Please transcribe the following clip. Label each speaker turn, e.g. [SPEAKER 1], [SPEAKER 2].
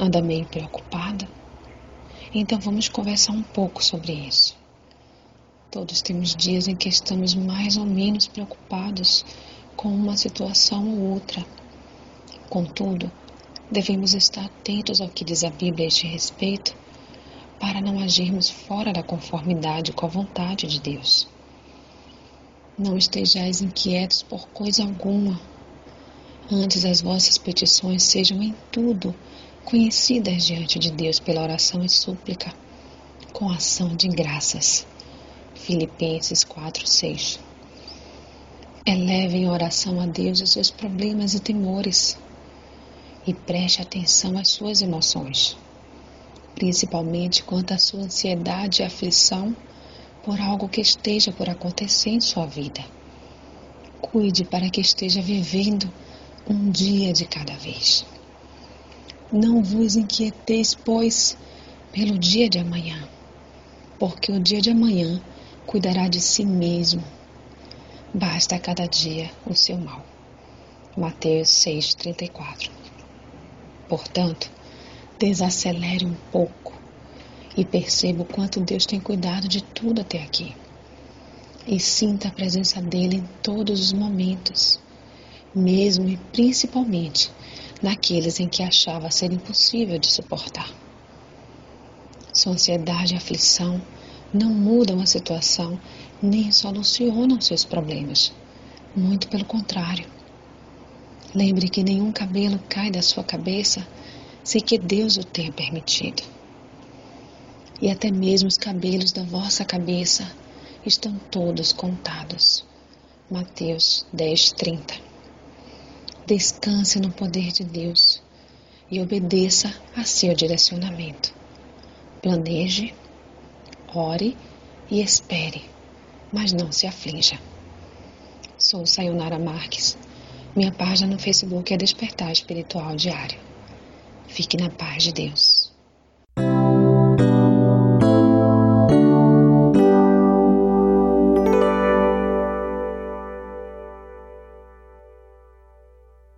[SPEAKER 1] Anda meio preocupada? Então vamos conversar um pouco sobre isso. Todos temos dias em que estamos mais ou menos preocupados com uma situação ou outra. Contudo, devemos estar atentos ao que diz a Bíblia a este respeito para não agirmos fora da conformidade com a vontade de Deus. Não estejais inquietos por coisa alguma. Antes as vossas petições sejam em tudo conhecidas diante de Deus pela oração e súplica, com ação de graças. Filipenses 4, 6. Eleve em oração a Deus os seus problemas e temores e preste atenção às suas emoções, principalmente quanto à sua ansiedade e aflição por algo que esteja por acontecer em sua vida. Cuide para que esteja vivendo um dia de cada vez. Não vos inquieteis, pois, pelo dia de amanhã, porque o dia de amanhã cuidará de si mesmo. Basta a cada dia o seu mal. Mateus 6,34 Portanto, desacelere um pouco e perceba o quanto Deus tem cuidado de tudo até aqui. E sinta a presença dele em todos os momentos, mesmo e principalmente naqueles em que achava ser impossível de suportar. Sua ansiedade e aflição não mudam a situação nem solucionam seus problemas. Muito pelo contrário. Lembre que nenhum cabelo cai da sua cabeça sem que Deus o tenha permitido e até mesmo os cabelos da vossa cabeça estão todos contados. Mateus 10, 30. Descanse no poder de Deus e obedeça a seu direcionamento. Planeje, ore e espere, mas não se aflija. Sou Sayonara Marques. Minha página no Facebook é Despertar Espiritual Diário. Fique na paz de Deus.